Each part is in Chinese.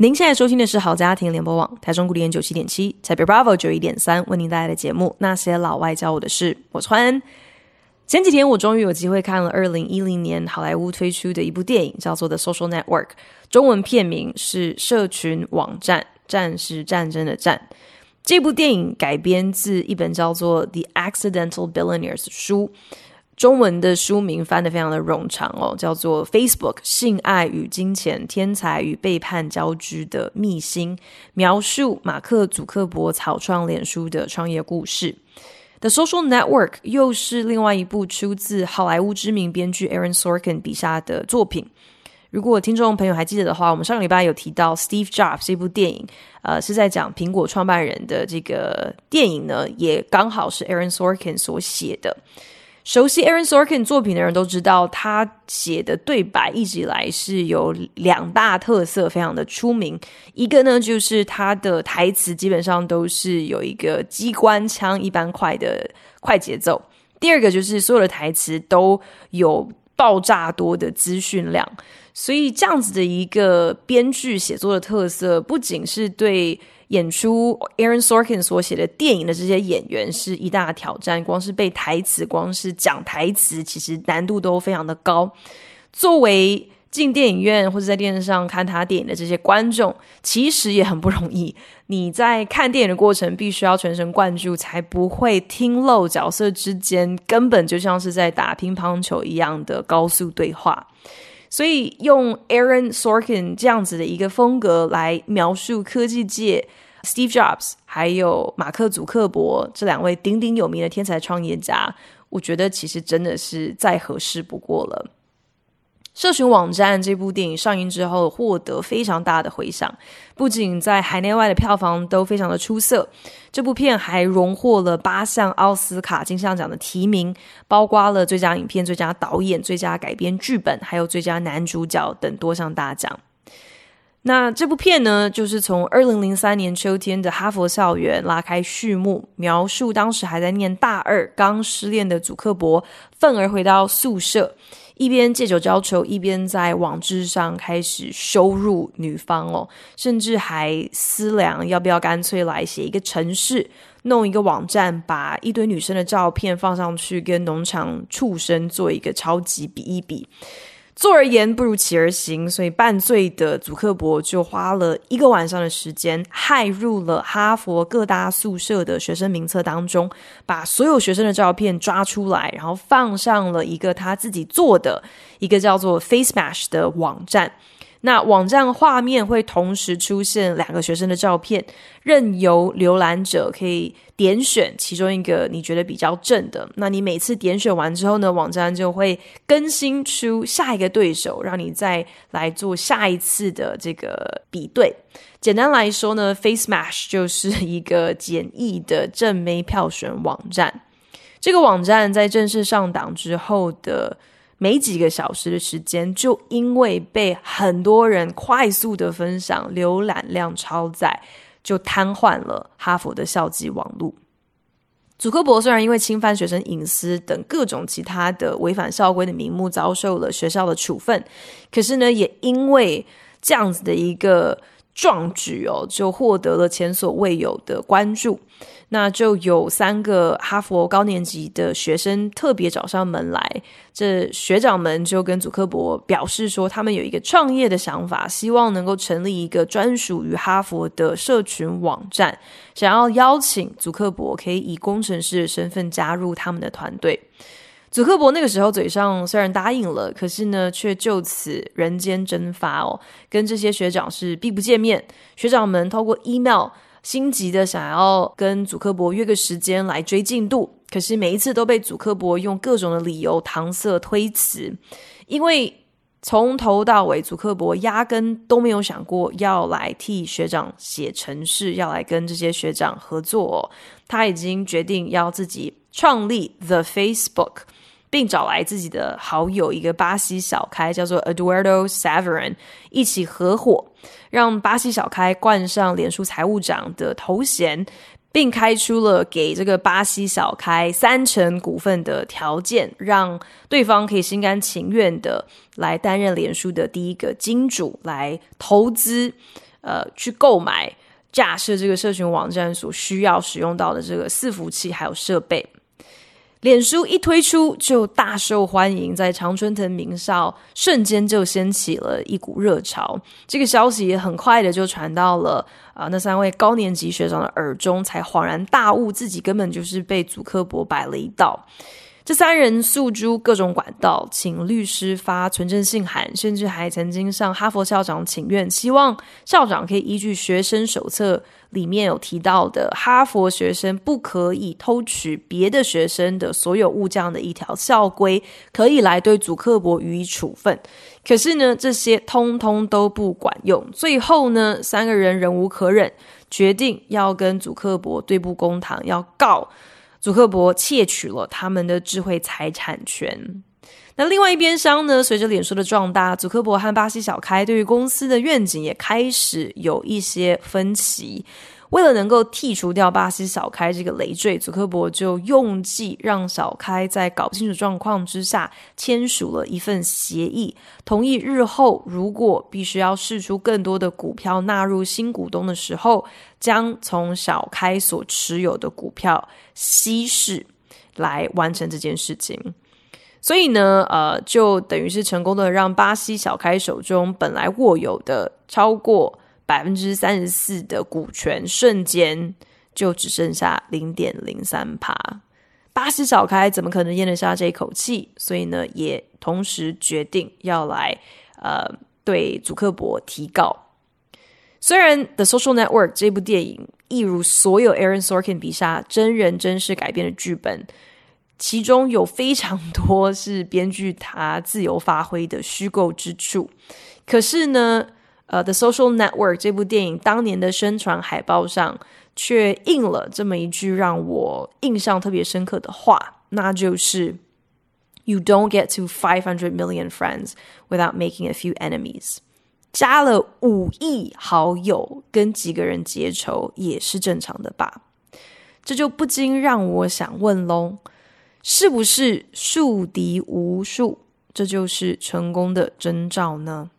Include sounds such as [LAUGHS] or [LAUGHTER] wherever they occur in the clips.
您现在收听的是好家庭联播网台中古典九七点七，台北 Bravo 九一点三，为您带来的节目《那些老外教我的事》，我穿。前几天我终于有机会看了二零一零年好莱坞推出的一部电影，叫做《The Social Network》，中文片名是《社群网站》，战是战争的战。这部电影改编自一本叫做《The Accidental Billionaires》书，中文的书名翻得非常的冗长哦，叫做《Facebook：性爱与金钱、天才与背叛交织的秘辛》，描述马克·祖克伯草创脸书的创业故事。The Social Network 又是另外一部出自好莱坞知名编剧 Aaron Sorkin 笔下的作品。如果听众朋友还记得的话，我们上个礼拜有提到 Steve Jobs 这部电影，呃，是在讲苹果创办人的这个电影呢，也刚好是 Aaron Sorkin 所写的。熟悉 Aaron Sorkin 作品的人都知道，他写的对白一直以来是有两大特色，非常的出名。一个呢，就是他的台词基本上都是有一个机关枪一般快的快节奏；第二个就是所有的台词都有爆炸多的资讯量。所以这样子的一个编剧写作的特色，不仅是对。演出 Aaron Sorkin 所写的电影的这些演员是一大挑战，光是背台词，光是讲台词，其实难度都非常的高。作为进电影院或者在电视上看他电影的这些观众，其实也很不容易。你在看电影的过程，必须要全神贯注，才不会听漏角色之间根本就像是在打乒乓球一样的高速对话。所以用 Aaron Sorkin 这样子的一个风格来描述科技界 Steve Jobs 还有马克·祖克伯这两位鼎鼎有名的天才创业家，我觉得其实真的是再合适不过了。社群网站这部电影上映之后，获得非常大的回响，不仅在海内外的票房都非常的出色，这部片还荣获了八项奥斯卡金像奖的提名，包括了最佳影片、最佳导演、最佳改编剧本，还有最佳男主角等多项大奖。那这部片呢，就是从二零零三年秋天的哈佛校园拉开序幕，描述当时还在念大二、刚失恋的祖克伯，愤而回到宿舍。一边借酒浇愁，一边在网志上开始羞辱女方哦，甚至还思量要不要干脆来写一个城市，弄一个网站，把一堆女生的照片放上去，跟农场畜生做一个超级比一比。坐而言不如起而行，所以半醉的祖克伯就花了一个晚上的时间，骇入了哈佛各大宿舍的学生名册当中，把所有学生的照片抓出来，然后放上了一个他自己做的一个叫做 FaceMash 的网站。那网站画面会同时出现两个学生的照片，任由浏览者可以点选其中一个你觉得比较正的。那你每次点选完之后呢，网站就会更新出下一个对手，让你再来做下一次的这个比对。简单来说呢，FaceMash 就是一个简易的正妹票选网站。这个网站在正式上档之后的。没几个小时的时间，就因为被很多人快速的分享，浏览量超载，就瘫痪了哈佛的校际网路。祖克伯虽然因为侵犯学生隐私等各种其他的违反校规的名目，遭受了学校的处分，可是呢，也因为这样子的一个壮举哦，就获得了前所未有的关注。那就有三个哈佛高年级的学生特别找上门来，这学长们就跟祖克伯表示说，他们有一个创业的想法，希望能够成立一个专属于哈佛的社群网站，想要邀请祖克伯可以以工程师的身份加入他们的团队。祖克伯那个时候嘴上虽然答应了，可是呢，却就此人间蒸发哦，跟这些学长是避不见面。学长们透过 email。心急的想要跟祖克伯约个时间来追进度，可是每一次都被祖克伯用各种的理由搪塞推辞。因为从头到尾，祖克伯压根都没有想过要来替学长写程式，要来跟这些学长合作。他已经决定要自己创立 The Facebook，并找来自己的好友一个巴西小开，叫做 Eduardo Saverin，一起合伙，让巴西小开冠上脸书财务长的头衔。并开出了给这个巴西小开三成股份的条件，让对方可以心甘情愿的来担任脸书的第一个金主，来投资，呃，去购买架设这个社群网站所需要使用到的这个伺服器还有设备。脸书一推出就大受欢迎，在常春藤名校瞬间就掀起了一股热潮。这个消息也很快的就传到了啊、那三位高年级学长的耳中，才恍然大悟，自己根本就是被祖克伯摆了一道。这三人诉诸各种管道，请律师发存证信函，甚至还曾经向哈佛校长请愿，希望校长可以依据学生手册里面有提到的哈佛学生不可以偷取别的学生的所有物这样的一条校规，可以来对祖克伯予以处分。可是呢，这些通通都不管用。最后呢，三个人忍无可忍，决定要跟祖克伯对簿公堂，要告。祖克伯窃取了他们的智慧财产权。那另外一边厢呢？随着脸书的壮大，祖克伯和巴西小开对于公司的愿景也开始有一些分歧。为了能够剔除掉巴西小开这个累赘，祖克伯就用计让小开在搞不清楚状况之下签署了一份协议，同意日后如果必须要释出更多的股票纳入新股东的时候，将从小开所持有的股票稀释来完成这件事情。所以呢，呃，就等于是成功的让巴西小开手中本来握有的超过。百分之三十四的股权瞬间就只剩下零点零三趴，巴西小开怎么可能咽得下这口气？所以呢，也同时决定要来呃对祖克伯提告。虽然《The Social Network》这部电影一如所有 Aaron Sorkin 笔下真人真事改编的剧本，其中有非常多是编剧他自由发挥的虚构之处，可是呢。呃，《The Social Network》这部电影当年的宣传海报上却印了这么一句让我印象特别深刻的话，那就是 “You don't get to five hundred million friends without making a few enemies。”加了五亿好友跟几个人结仇也是正常的吧？这就不禁让我想问喽：是不是树敌无数，这就是成功的征兆呢？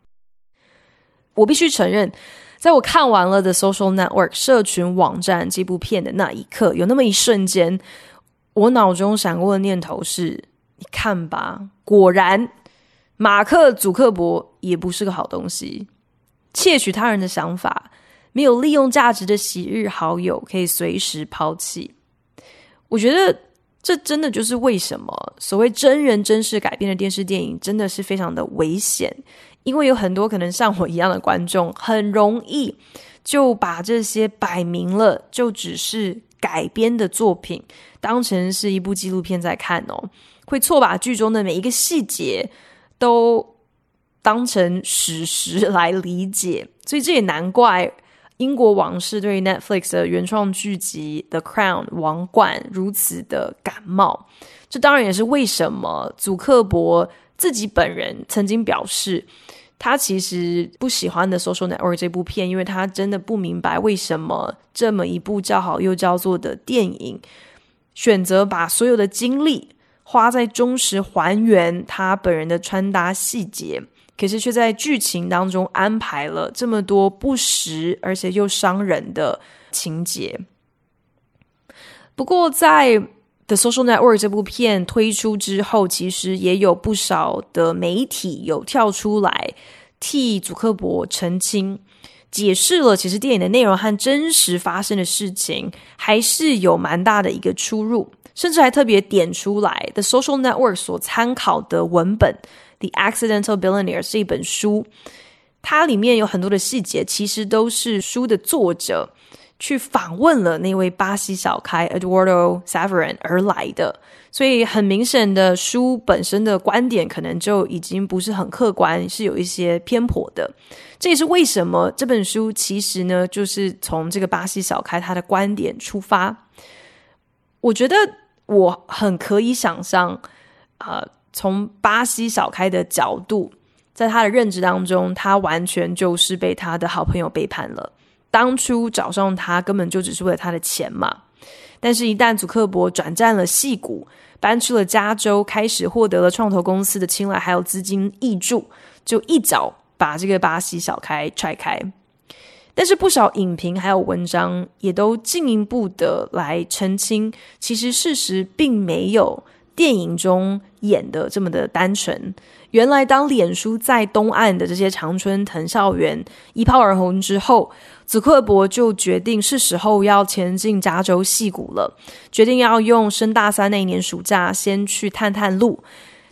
我必须承认，在我看完了《The Social Network》社群网站这部片的那一刻，有那么一瞬间，我脑中闪过的念头是：你看吧，果然，马克·祖克伯也不是个好东西。窃取他人的想法，没有利用价值的昔日好友可以随时抛弃。我觉得，这真的就是为什么所谓真人真事改编的电视电影，真的是非常的危险。因为有很多可能像我一样的观众，很容易就把这些摆明了就只是改编的作品当成是一部纪录片在看哦，会错把剧中的每一个细节都当成史实来理解，所以这也难怪英国王室对于 Netflix 的原创剧集《The Crown》王冠如此的感冒。这当然也是为什么祖克伯自己本人曾经表示。他其实不喜欢的《Social Network》这部片，因为他真的不明白为什么这么一部叫好又叫座的电影，选择把所有的精力花在忠实还原他本人的穿搭细节，可是却在剧情当中安排了这么多不实而且又伤人的情节。不过，在《The Social Network》这部片推出之后，其实也有不少的媒体有跳出来替祖克伯澄清，解释了其实电影的内容和真实发生的事情还是有蛮大的一个出入，甚至还特别点出来《The Social Network》所参考的文本《The Accidental Billionaire》是一本书，它里面有很多的细节，其实都是书的作者去访问了那位巴西小开 Eduardo Saverin 而来的，所以很明显的书本身的观点可能就已经不是很客观，是有一些偏颇的。这也是为什么这本书其实呢，就是从这个巴西小开他的观点出发。我觉得我很可以想象，呃，从巴西小开的角度，在他的认知当中，他完全就是被他的好朋友背叛了。当初找上他根本就只是为了他的钱嘛，但是，一旦祖克伯转战了戏谷，搬去了加州，开始获得了创投公司的青睐，还有资金挹注，就一脚把这个巴西小开踹开。但是，不少影评还有文章也都进一步的来澄清，其实事实并没有电影中演的这么的单纯。原来，当脸书在东岸的这些长春藤校园一炮而红之后，祖克伯就决定是时候要前进加州矽谷了，决定要用升大三那一年暑假先去探探路。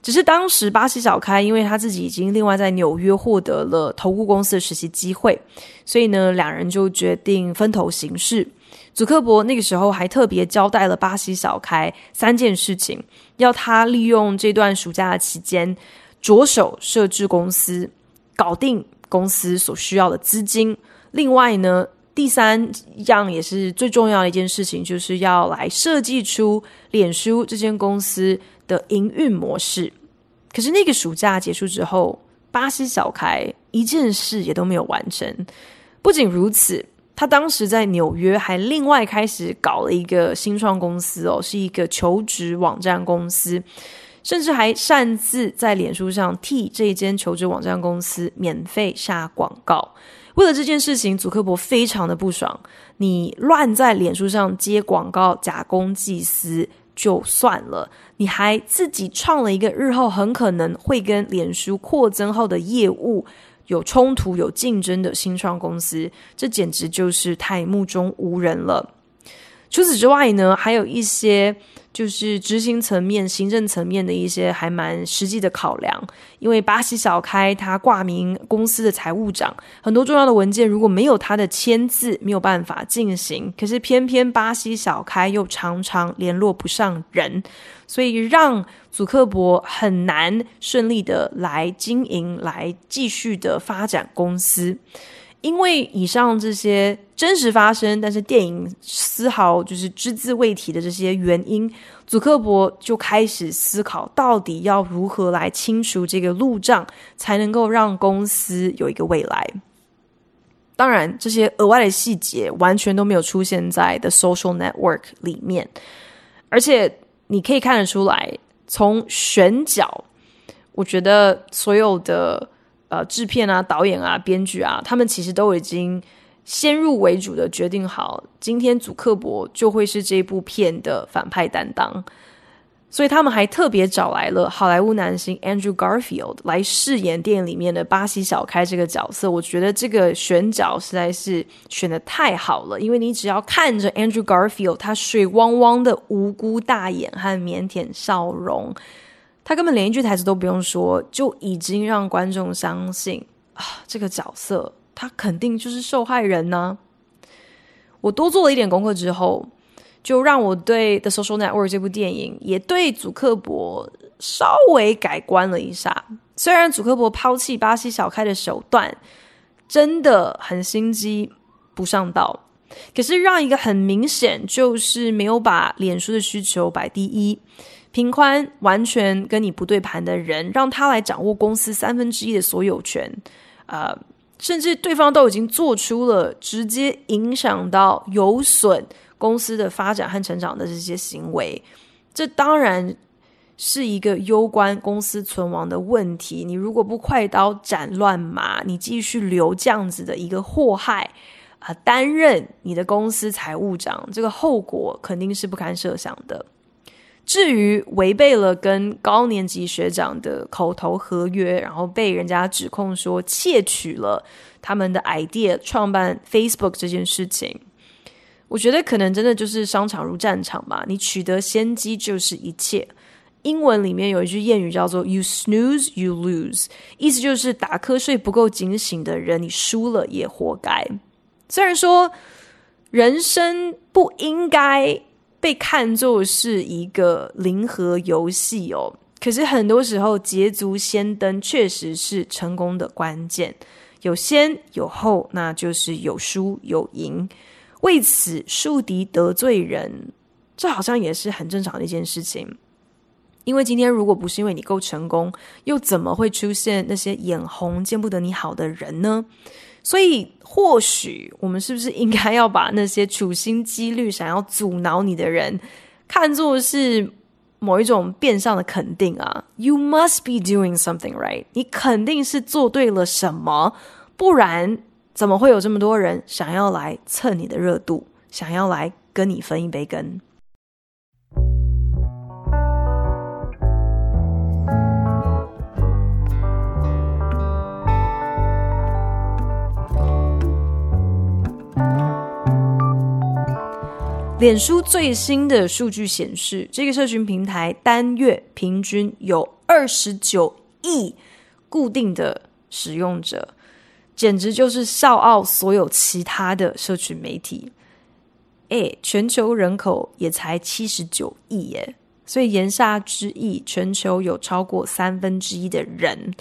只是当时巴西小开因为他自己已经另外在纽约获得了投顾公司的实习机会，所以呢，两人就决定分头行事。祖克伯那个时候还特别交代了巴西小开三件事情，要他利用这段暑假的期间。着手设置公司，搞定公司所需要的资金。另外呢，第三样也是最重要的一件事情，就是要来设计出脸书这间公司的营运模式。可是那个暑假结束之后，巴西小开一件事也都没有完成。不仅如此，他当时在纽约还另外开始搞了一个新创公司哦，是一个求职网站公司。甚至还擅自在脸书上替这间求职网站公司免费下广告。为了这件事情，祖克伯非常的不爽。你乱在脸书上接广告、假公济私就算了，你还自己创了一个日后很可能会跟脸书扩增后的业务有冲突、有竞争的新创公司，这简直就是太目中无人了。除此之外呢，还有一些。就是执行层面、行政层面的一些还蛮实际的考量，因为巴西小开他挂名公司的财务长，很多重要的文件如果没有他的签字，没有办法进行。可是偏偏巴西小开又常常联络不上人，所以让祖克伯很难顺利的来经营、来继续的发展公司。因为以上这些真实发生，但是电影丝毫就是只字未提的这些原因，祖克伯就开始思考，到底要如何来清除这个路障，才能够让公司有一个未来。当然，这些额外的细节完全都没有出现在 The Social Network 里面，而且你可以看得出来，从选角，我觉得所有的。呃，制片啊、导演啊、编剧啊，他们其实都已经先入为主的决定好，今天祖克伯就会是这部片的反派担当，所以他们还特别找来了好莱坞男星 Andrew Garfield 来饰演电影里面的巴西小开这个角色。我觉得这个选角实在是选得太好了，因为你只要看着 Andrew Garfield 他水汪汪的无辜大眼和腼腆笑容。他根本连一句台词都不用说，就已经让观众相信啊，这个角色他肯定就是受害人呢。我多做了一点功课之后，就让我对《The Social Network》这部电影，也对祖克伯稍微改观了一下。虽然祖克伯抛弃巴西小开的手段真的很心机不上道，可是让一个很明显就是没有把脸书的需求摆第一。平宽完全跟你不对盘的人，让他来掌握公司三分之一的所有权，呃，甚至对方都已经做出了直接影响到有损公司的发展和成长的这些行为，这当然是一个攸关公司存亡的问题。你如果不快刀斩乱麻，你继续留这样子的一个祸害啊，担任你的公司财务长，这个后果肯定是不堪设想的。至于违背了跟高年级学长的口头合约，然后被人家指控说窃取了他们的 idea 创办 Facebook 这件事情，我觉得可能真的就是商场如战场吧。你取得先机就是一切。英文里面有一句谚语叫做 “You snooze, you lose”，意思就是打瞌睡不够警醒的人，你输了也活该。虽然说。人生不应该被看作是一个零和游戏哦。可是很多时候，捷足先登确实是成功的关键。有先有后，那就是有输有赢。为此树敌得罪人，这好像也是很正常的一件事情。因为今天如果不是因为你够成功，又怎么会出现那些眼红见不得你好的人呢？所以，或许我们是不是应该要把那些处心积虑想要阻挠你的人，看作是某一种变相的肯定啊？You must be doing something right。你肯定是做对了什么，不然怎么会有这么多人想要来蹭你的热度，想要来跟你分一杯羹？脸书最新的数据显示，这个社群平台单月平均有二十九亿固定的使用者，简直就是笑傲所有其他的社群媒体。诶，全球人口也才七十九亿耶，所以言下之意，全球有超过三分之一的人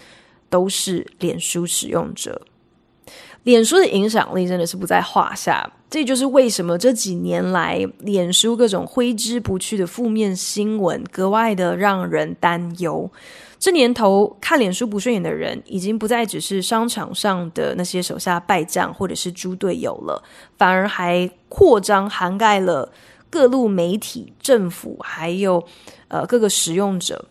都是脸书使用者。脸书的影响力真的是不在话下，这就是为什么这几年来脸书各种挥之不去的负面新闻格外的让人担忧。这年头看脸书不顺眼的人，已经不再只是商场上的那些手下败将或者是猪队友了，反而还扩张涵盖了各路媒体、政府，还有呃各个使用者。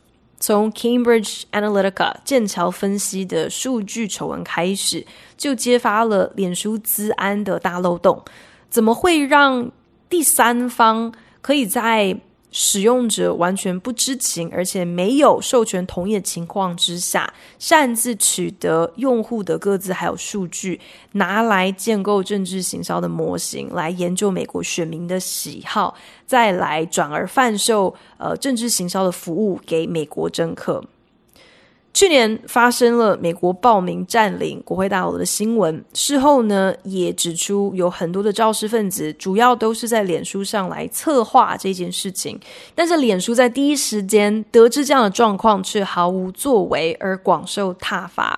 从 Cambridge Analytica 剑桥分析的数据丑闻开始，就揭发了脸书资安的大漏洞。怎么会让第三方可以在使用者完全不知情，而且没有授权同意的情况之下，擅自取得用户的各自还有数据，拿来建构政治行销的模型，来研究美国选民的喜好，再来转而贩售呃政治行销的服务给美国政客。去年发生了美国暴民占领国会大楼的新闻，事后呢也指出有很多的肇事分子，主要都是在脸书上来策划这件事情。但是脸书在第一时间得知这样的状况，却毫无作为，而广受挞伐。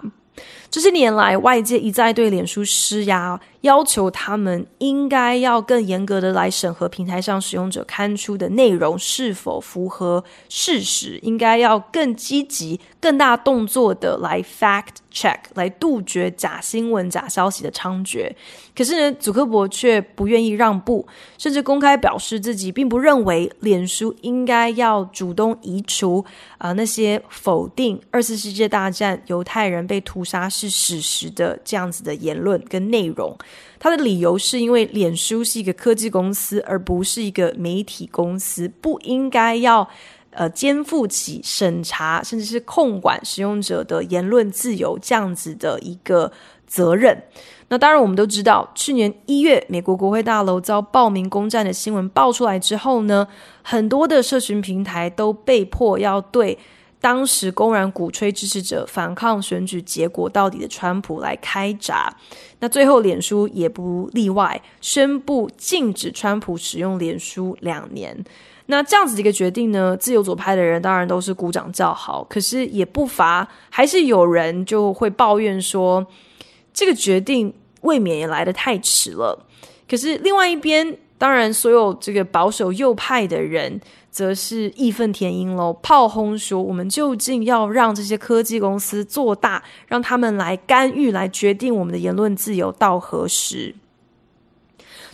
这些年来，外界一再对脸书施压，要求他们应该要更严格的来审核平台上使用者刊出的内容是否符合事实，应该要更积极、更大动作的来 fact check，来杜绝假新闻、假消息的猖獗。可是呢，祖克伯却不愿意让步，甚至公开表示自己并不认为脸书应该要主动移除啊、那些否定二次世界大战犹太人被屠杀是史实的这样子的言论跟内容。他的理由是因为脸书是一个科技公司，而不是一个媒体公司，不应该要呃肩负起审查甚至是控管使用者的言论自由这样子的一个责任。那当然，我们都知道，去年一月美国国会大楼遭暴民攻占的新闻爆出来之后呢，很多的社群平台都被迫要对。当时公然鼓吹支持者反抗选举结果到底的川普来开闸，那最后脸书也不例外，宣布禁止川普使用脸书两年。那这样子的一个决定呢，自由左派的人当然都是鼓掌叫好，可是也不乏还是有人就会抱怨说，这个决定未免也来得太迟了。可是另外一边，当然所有这个保守右派的人。则是义愤填膺喽，炮轰说：“我们究竟要让这些科技公司做大，让他们来干预，来决定我们的言论自由到何时？”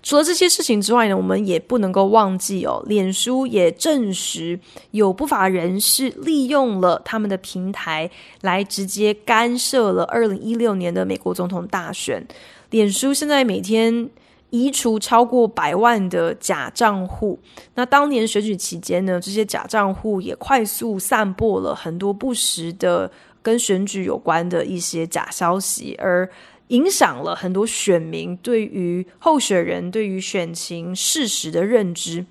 除了这些事情之外呢，我们也不能够忘记哦，脸书也证实有不法人士利用了他们的平台来直接干涉了二零一六年的美国总统大选。脸书现在每天。移除超过百万的假账户。那当年选举期间呢，这些假账户也快速散播了很多不实的跟选举有关的一些假消息，而影响了很多选民对于候选人、对于选情事实的认知。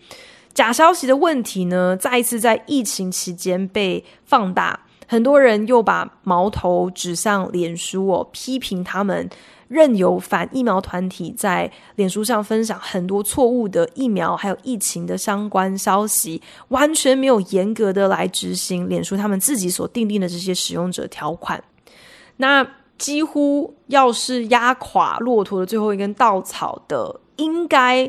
假消息的问题呢，再一次在疫情期间被放大。很多人又把矛头指向脸书哦，批评他们任由反疫苗团体在脸书上分享很多错误的疫苗还有疫情的相关消息，完全没有严格的来执行脸书他们自己所订定的这些使用者条款。那几乎要是压垮骆驼的最后一根稻草的，应该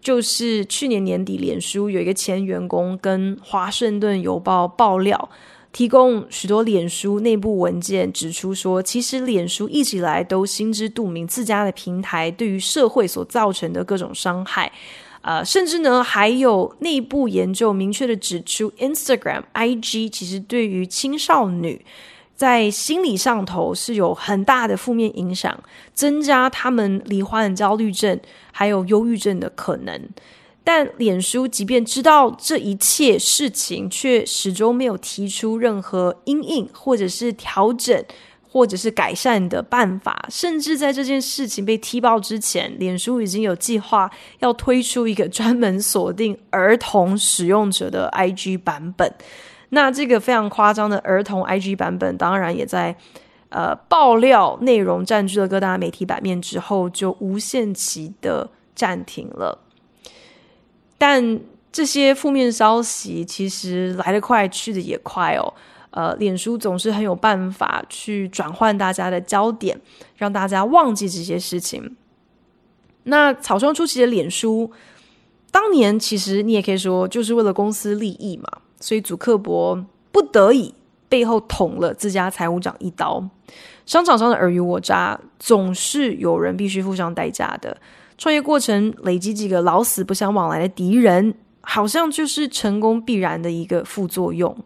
就是去年年底，脸书有一个前员工跟华盛顿邮报爆料，提供许多脸书内部文件，指出说，其实脸书一直以来都心知肚明自家的平台对于社会所造成的各种伤害，呃，甚至呢还有内部研究明确的指出，Instagram、IG 其实对于青少女。在心理上头是有很大的负面影响，增加他们罹患焦虑症还有忧郁症的可能。但脸书即便知道这一切事情，却始终没有提出任何因应或者是调整或者是改善的办法。甚至在这件事情被踢爆之前，脸书已经有计划要推出一个专门锁定儿童使用者的 [LAUGHS] IG 版本。那这个非常夸张的儿童 IG 版本，当然也在呃爆料内容占据了各大媒体版面之后，就无限期的暂停了。但这些负面消息其实来得快，去得也快哦。呃，脸书总是很有办法去转换大家的焦点，让大家忘记这些事情。那草创初期的脸书，当年其实你也可以说，就是为了公司利益嘛。所以，祖克伯不得已背后捅了自家财务长一刀。商场上的尔虞我诈，总是有人必须付上代价的。创业过程累积几个老死不相往来的敌人，好像就是成功必然的一个副作用。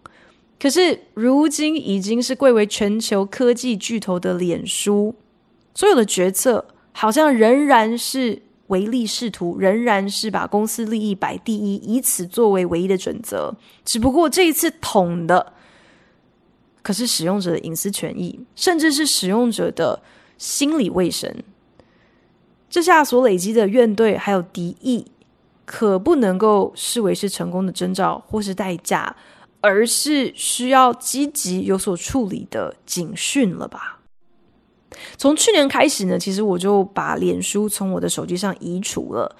可是，如今已经是贵为全球科技巨头的脸书，所有的决策好像仍然是。唯利是图，仍然是把公司利益摆第一，以此作为唯一的准则。只不过这一次捅的，可是使用者的隐私权益，甚至是使用者的心理卫生。这下所累积的怨怼还有敌意，可不能够视为是成功的征兆或是代价，而是需要积极有所处理的警讯了吧？从去年开始呢，其实我就把脸书从我的手机上移除了。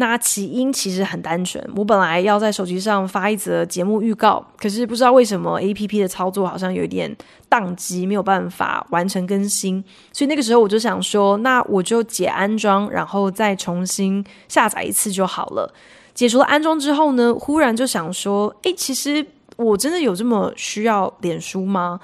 那起因其实很单纯，我本来要在手机上发一则节目预告，可是不知道为什么 APP 的操作好像有一点宕机，没有办法完成更新。所以那个时候我就想说，那我就解安装，然后再重新下载一次就好了。解除了安装之后呢，忽然就想说，诶，其实我真的有这么需要脸书吗？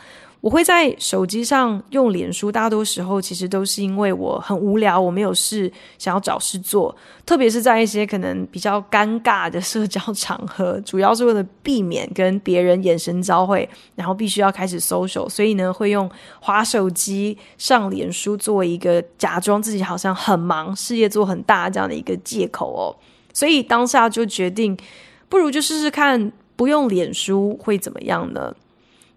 我会在手机上用脸书，大多时候其实都是因为我很无聊，我没有事想要找事做，特别是在一些可能比较尴尬的社交场合，主要是为了避免跟别人眼神交汇，然后必须要开始 social，所以呢，会用滑手机上脸书做一个假装自己好像很忙，事业做很大这样的一个借口哦。所以当下就决定，不如就试试看不用脸书会怎么样呢？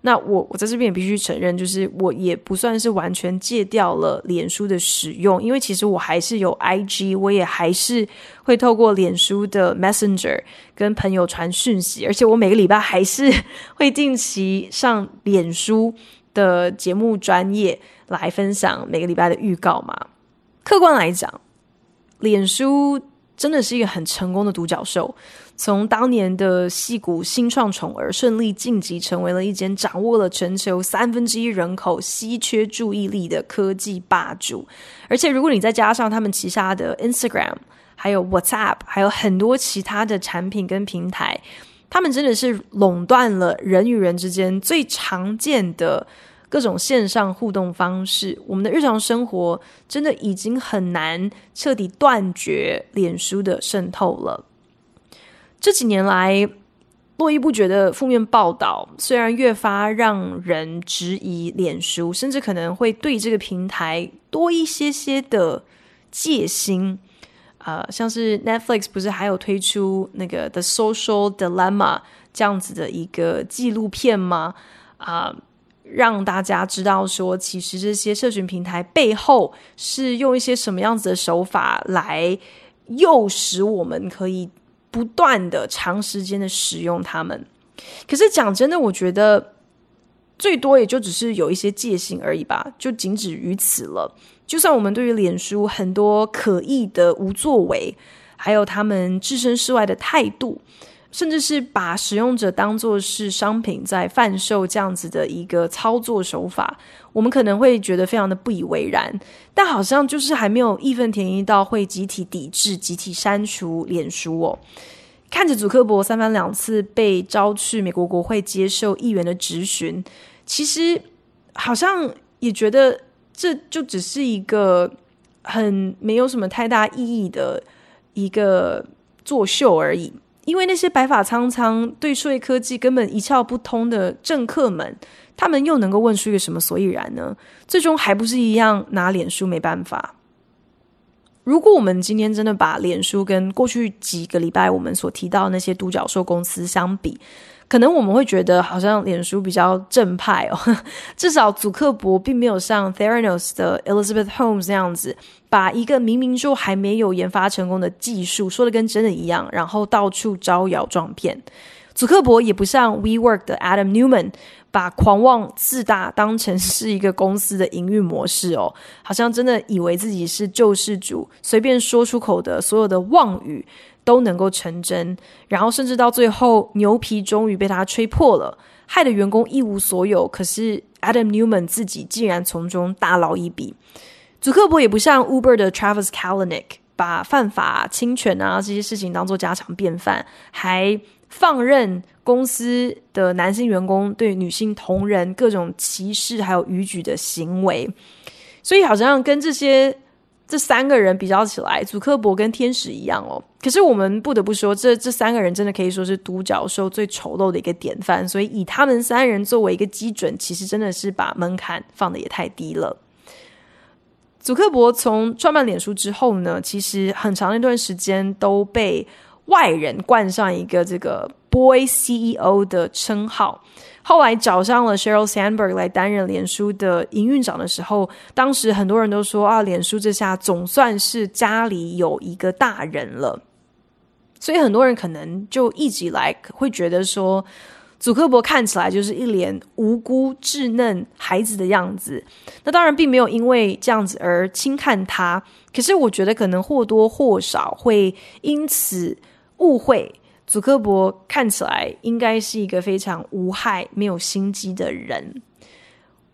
那我我在这边也必须承认，就是我也不算是完全戒掉了脸书的使用，因为其实我还是有 IG，我也还是会透过脸书的 Messenger 跟朋友传讯息，而且我每个礼拜还是 [LAUGHS] 会定期上脸书的节目专业来分享每个礼拜的预告嘛。客观来讲，脸书真的是一个很成功的独角兽。从当年的戏谷新创宠儿顺利晋级，成为了一间掌握了全球三分之一人口稀缺注意力的科技霸主。而且，如果你再加上他们旗下的 Instagram，还有 WhatsApp，还有很多其他的产品跟平台，他们真的是垄断了人与人之间最常见的各种线上互动方式。我们的日常生活真的已经很难彻底断绝脸书的渗透了。这几年来，络绎不绝的负面报道，虽然越发让人质疑脸书，甚至可能会对这个平台多一些些的戒心。呃，像是 Netflix 不是还有推出那个《The Social Dilemma》这样子的一个纪录片吗？啊、让大家知道说，其实这些社群平台背后是用一些什么样子的手法来诱使我们可以。不断的长时间的使用它们，可是讲真的，我觉得最多也就只是有一些戒心而已吧，就仅止于此了。就算我们对于脸书很多可疑的无作为，还有他们置身事外的态度，甚至是把使用者当作是商品在贩售这样子的一个操作手法，我们可能会觉得非常的不以为然。但好像就是还没有义愤填膺到会集体抵制、集体删除脸书哦。看着祖克伯三番两次被召去美国国会接受议员的质询，其实好像也觉得这就只是一个很没有什么太大意义的一个作秀而已。因为那些白发苍苍、对数位科技根本一窍不通的政客们，他们又能够问出一个什么所以然呢？最终还不是一样拿脸书没办法。如果我们今天真的把脸书跟过去几个礼拜我们所提到那些独角兽公司相比，可能我们会觉得好像脸书比较正派哦。[LAUGHS] 至少祖克伯并没有像 Theranos 的 Elizabeth Holmes 那样子，把一个明明就还没有研发成功的技术说的跟真的一样，然后到处招摇撞骗。祖克伯也不像 WeWork 的 Adam Newman，。把狂妄自大当成是一个公司的营运模式哦，好像真的以为自己是救世主，随便说出口的所有的妄语都能够成真，然后甚至到最后牛皮终于被他吹破了，害得员工一无所有。可是 Adam Neumann 自己竟然从中大捞一笔。祖克伯也不像 Uber 的 Travis Kalanick，把犯法侵权啊这些事情当做家常便饭，还放任。公司的男性员工对女性同仁各种歧视还有逾矩的行为，所以好像跟这些这三个人比较起来，祖克伯跟天使一样哦。可是我们不得不说，这这三个人真的可以说是独角兽最丑陋的一个典范。所以以他们三人作为一个基准，其实真的是把门槛放的也太低了。祖克伯从创办脸书之后呢，其实很长一段时间都被外人冠上一个这个。Boy CEO 的称号，后来找上了 Sheryl Sandberg 来担任脸书的营运长的时候，当时很多人都说啊，脸书这下总算是家里有一个大人了。所以很多人可能就一直以来会觉得说，祖克伯看起来就是一脸无辜稚嫩孩子的样子。那当然并没有因为这样子而轻看他，可是我觉得可能或多或少会因此误会。祖克伯看起来应该是一个非常无害、没有心机的人，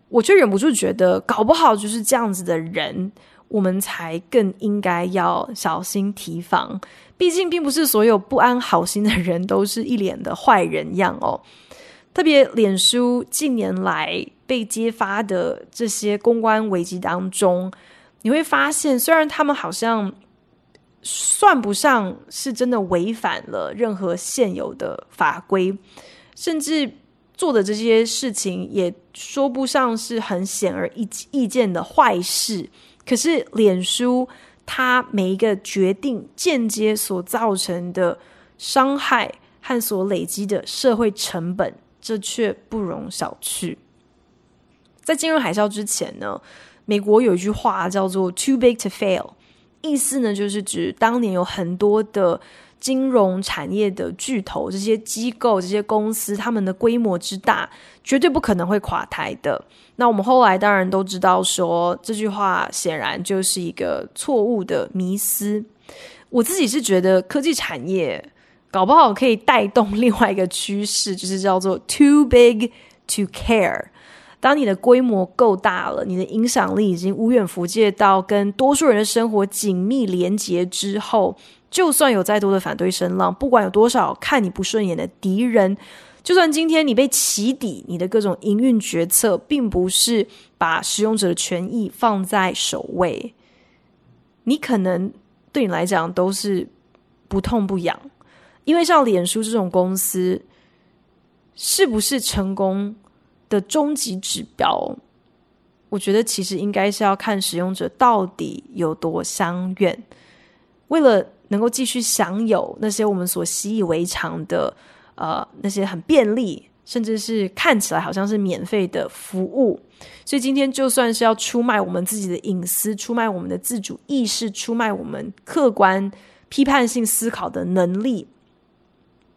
我却忍不住觉得，搞不好就是这样子的人，我们才更应该要小心提防。毕竟，并不是所有不安好心的人都是一脸的坏人样哦。特别脸书近年来被揭发的这些公关危机当中，你会发现，虽然他们好像。算不上是真的违反了任何现有的法规，甚至做的这些事情也说不上是很显而易易见的坏事。可是，脸书它每一个决定间接所造成的伤害和所累积的社会成本，这却不容小觑。在金融海啸之前呢，美国有一句话叫做 “too big to fail”。意思呢，就是指当年有很多的金融产业的巨头，这些机构、这些公司，他们的规模之大，绝对不可能会垮台的。那我们后来当然都知道说，说这句话显然就是一个错误的迷思。我自己是觉得，科技产业搞不好可以带动另外一个趋势，就是叫做 “too big to care”。当你的规模够大了，你的影响力已经无远弗届到跟多数人的生活紧密连结之后，就算有再多的反对声浪，不管有多少看你不顺眼的敌人，就算今天你被起底，你的各种营运决策并不是把使用者的权益放在首位，你可能对你来讲都是不痛不痒，因为像脸书这种公司，是不是成功的终极指标，我觉得其实应该是要看使用者到底有多相愿，为了能够继续享有那些我们所习以为常的，呃，那些很便利，甚至是看起来好像是免费的服务。所以今天就算是要出卖我们自己的隐私，出卖我们的自主意识，出卖我们客观批判性思考的能力，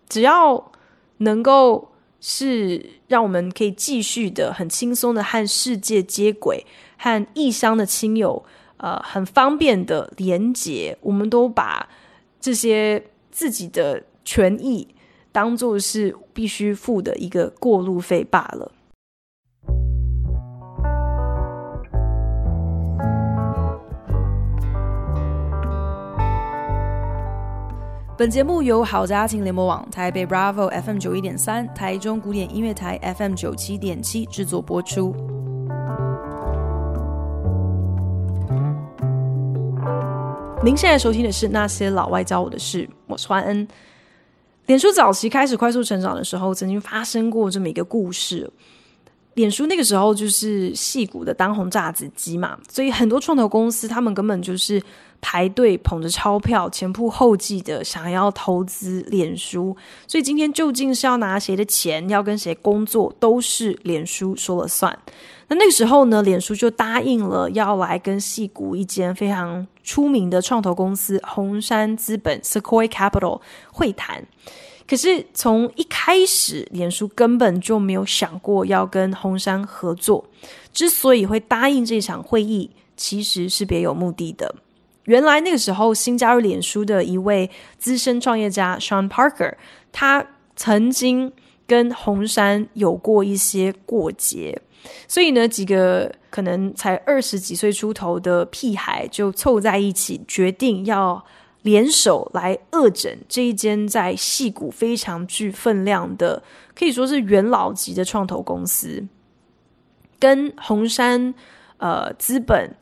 只要能够。是让我们可以继续的很轻松的和世界接轨，和异乡的亲友呃很方便的连接，我们都把这些自己的权益当做是必须付的一个过路费罢了。本节目由好家庭联播网、台北 Bravo FM 九一点三、台中古典音乐台 FM 九七点七制作播出。您现在收听的是《那些老外教我的事》，我是欢恩。脸书早期开始快速成长的时候，曾经发生过这么一个故事。脸书那个时候就是戏骨的当红炸子鸡嘛，所以很多创投公司他们根本就是。排队捧着钞票，前仆后继的想要投资脸书，所以今天究竟是要拿谁的钱，要跟谁工作，都是脸书说了算。那那个时候呢，脸书就答应了要来跟戏谷一间非常出名的创投公司红杉资本 （Sequoia Capital） 会谈。可是从一开始，脸书根本就没有想过要跟红杉合作。之所以会答应这场会议，其实是别有目的的。原来那个时候新加入脸书的一位资深创业家 Sean Parker，他曾经跟红杉有过一些过节，所以呢，几个可能才二十几岁出头的屁孩就凑在一起，决定要联手来恶整这一间在戏谷非常具分量的，可以说是元老级的创投公司，跟红杉呃资本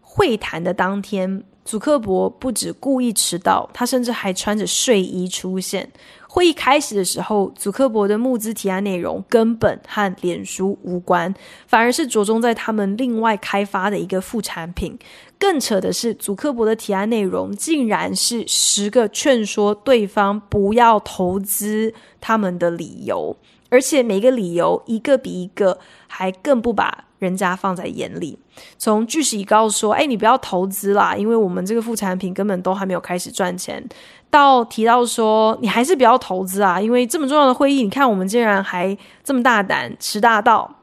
会谈的当天。祖克伯不止故意迟到，他甚至还穿着睡衣出现。会议开始的时候，祖克伯的募资提案内容根本和脸书无关，反而是着重在他们另外开发的一个副产品。更扯的是，祖克伯的提案内容竟然是十个劝说对方不要投资他们的理由，而且每个理由一个比一个还更不把人家放在眼里，从据实以告说，哎，你不要投资啦，因为我们这个副产品根本都还没有开始赚钱，到提到说你还是不要投资啊，因为这么重要的会议，你看我们竟然还这么大胆迟大到，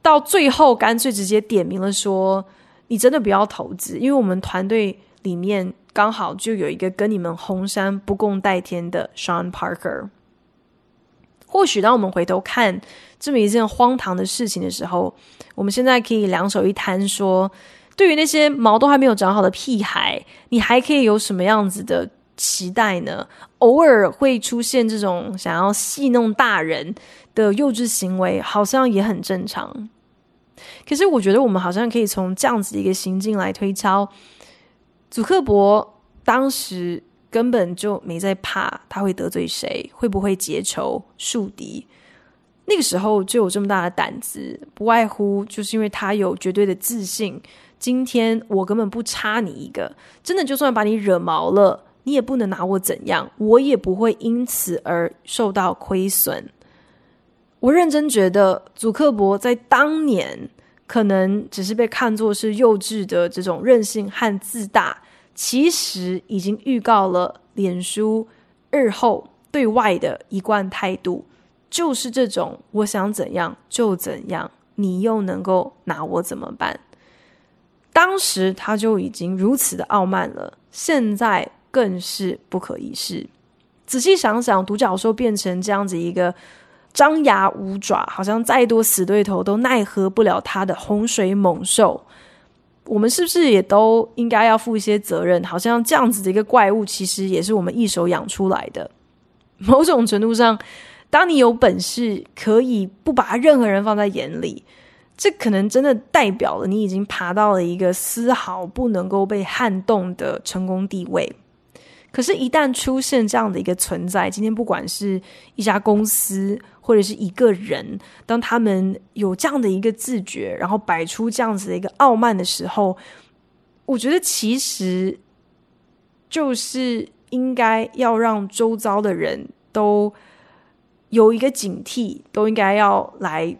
到最后干脆直接点名了说，你真的不要投资，因为我们团队里面刚好就有一个跟你们红杉不共戴天的 Sean Parker。或许当我们回头看这么一件荒唐的事情的时候，我们现在可以两手一摊说，对于那些毛都还没有长好的屁孩，你还可以有什么样子的期待呢？偶尔会出现这种想要戏弄大人的幼稚行为，好像也很正常。可是我觉得我们好像可以从这样子的一个行径来推敲，祖克伯当时。根本就没在怕他会得罪谁，会不会结仇树敌。那个时候就有这么大的胆子，不外乎就是因为他有绝对的自信。今天我根本不差你一个，真的就算把你惹毛了，你也不能拿我怎样，我也不会因此而受到亏损。我认真觉得，祖克伯在当年可能只是被看作是幼稚的这种任性和自大。其实已经预告了脸书日后对外的一贯态度，就是这种我想怎样就怎样，你又能够拿我怎么办？当时他就已经如此的傲慢了，现在更是不可一世。仔细想想，独角兽变成这样子一个张牙舞爪，好像再多死对头都奈何不了他的洪水猛兽。我们是不是也都应该要负一些责任？好像这样子的一个怪物，其实也是我们一手养出来的。[LAUGHS] 某种程度上，当你有本事可以不把任何人放在眼里，这可能真的代表了你已经爬到了一个丝毫不能够被撼动的成功地位。可是，一旦出现这样的一个存在，今天不管是一家公司或者是一个人，当他们有这样的一个自觉，然后摆出这样子的一个傲慢的时候，我觉得其实就是应该要让周遭的人都有一个警惕，都应该要来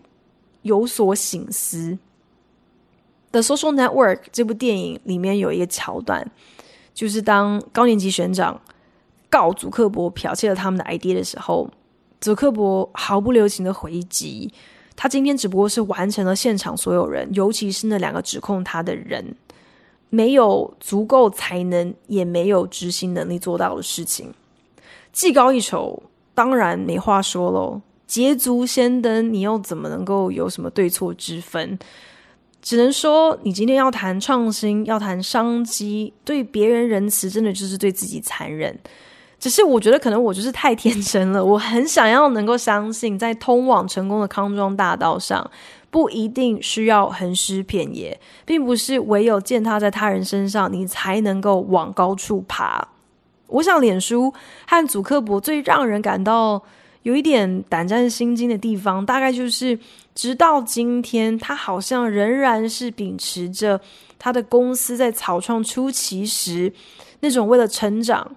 有所省思。《The Social Network》这部电影里面有一个桥段。就是当高年级学长告祖克伯剽窃了他们的 ID 的时候，祖克伯毫不留情的回击，他今天只不过是完成了现场所有人，尤其是那两个指控他的人，没有足够才能，也没有执行能力做到的事情。技高一筹，当然没话说喽。捷足先登，你又怎么能够有什么对错之分？只能说，你今天要谈创新，要谈商机，对别人仁慈，真的就是对自己残忍。只是我觉得，可能我就是太天真了。我很想要能够相信，在通往成功的康庄大道上，不一定需要横尸遍野，并不是唯有践踏在他人身上，你才能够往高处爬。我想，脸书和祖克伯最让人感到有一点胆战心惊的地方，大概就是。直到今天，他好像仍然是秉持着他的公司在草创初期时那种为了成长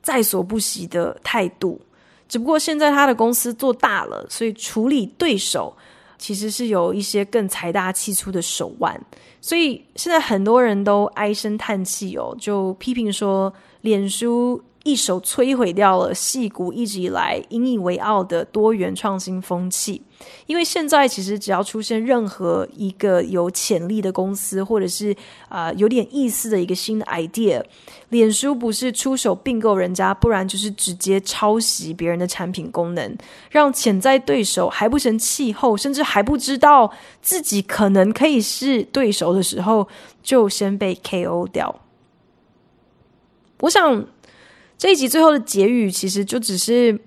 在所不惜的态度。只不过现在他的公司做大了，所以处理对手其实是有一些更财大气粗的手腕。所以现在很多人都唉声叹气哦，就批评说脸书。一手摧毁掉了戏骨一直以来引以为傲的多元创新风气，因为现在其实只要出现任何一个有潜力的公司，或者是啊、有点意思的一个新的 idea，脸书不是出手并购人家，不然就是直接抄袭别人的产品功能，让潜在对手还不成气候，甚至还不知道自己可能可以是对手的时候，就先被 KO 掉。我想。这一集最后的结语，其实就只是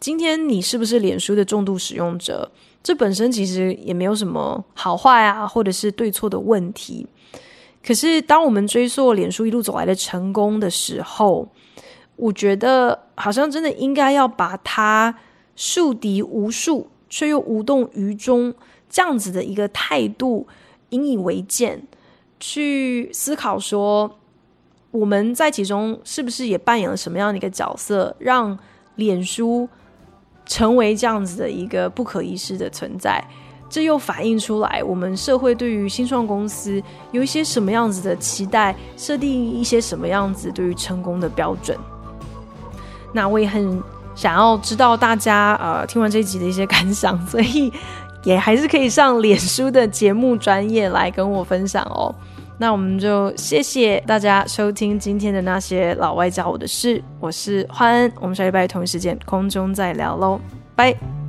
今天你是不是脸书的重度使用者？这本身其实也没有什么好坏啊，或者是对错的问题。可是当我们追溯脸书一路走来的成功的时候，我觉得好像真的应该要把它树敌无数却又无动于衷这样子的一个态度引以为鉴，去思考说。我们在其中是不是也扮演了什么样的一个角色，让脸书成为这样子的一个不可一世的存在？这又反映出来我们社会对于新创公司有一些什么样子的期待，设定一些什么样子对于成功的标准。那我也很想要知道大家呃听完这一集的一些感想，所以也还是可以上脸书的节目专业来跟我分享哦。那我们就谢谢大家收听今天的那些老外教我的事，我是欢恩，我们下礼拜同一时间空中再聊喽，拜。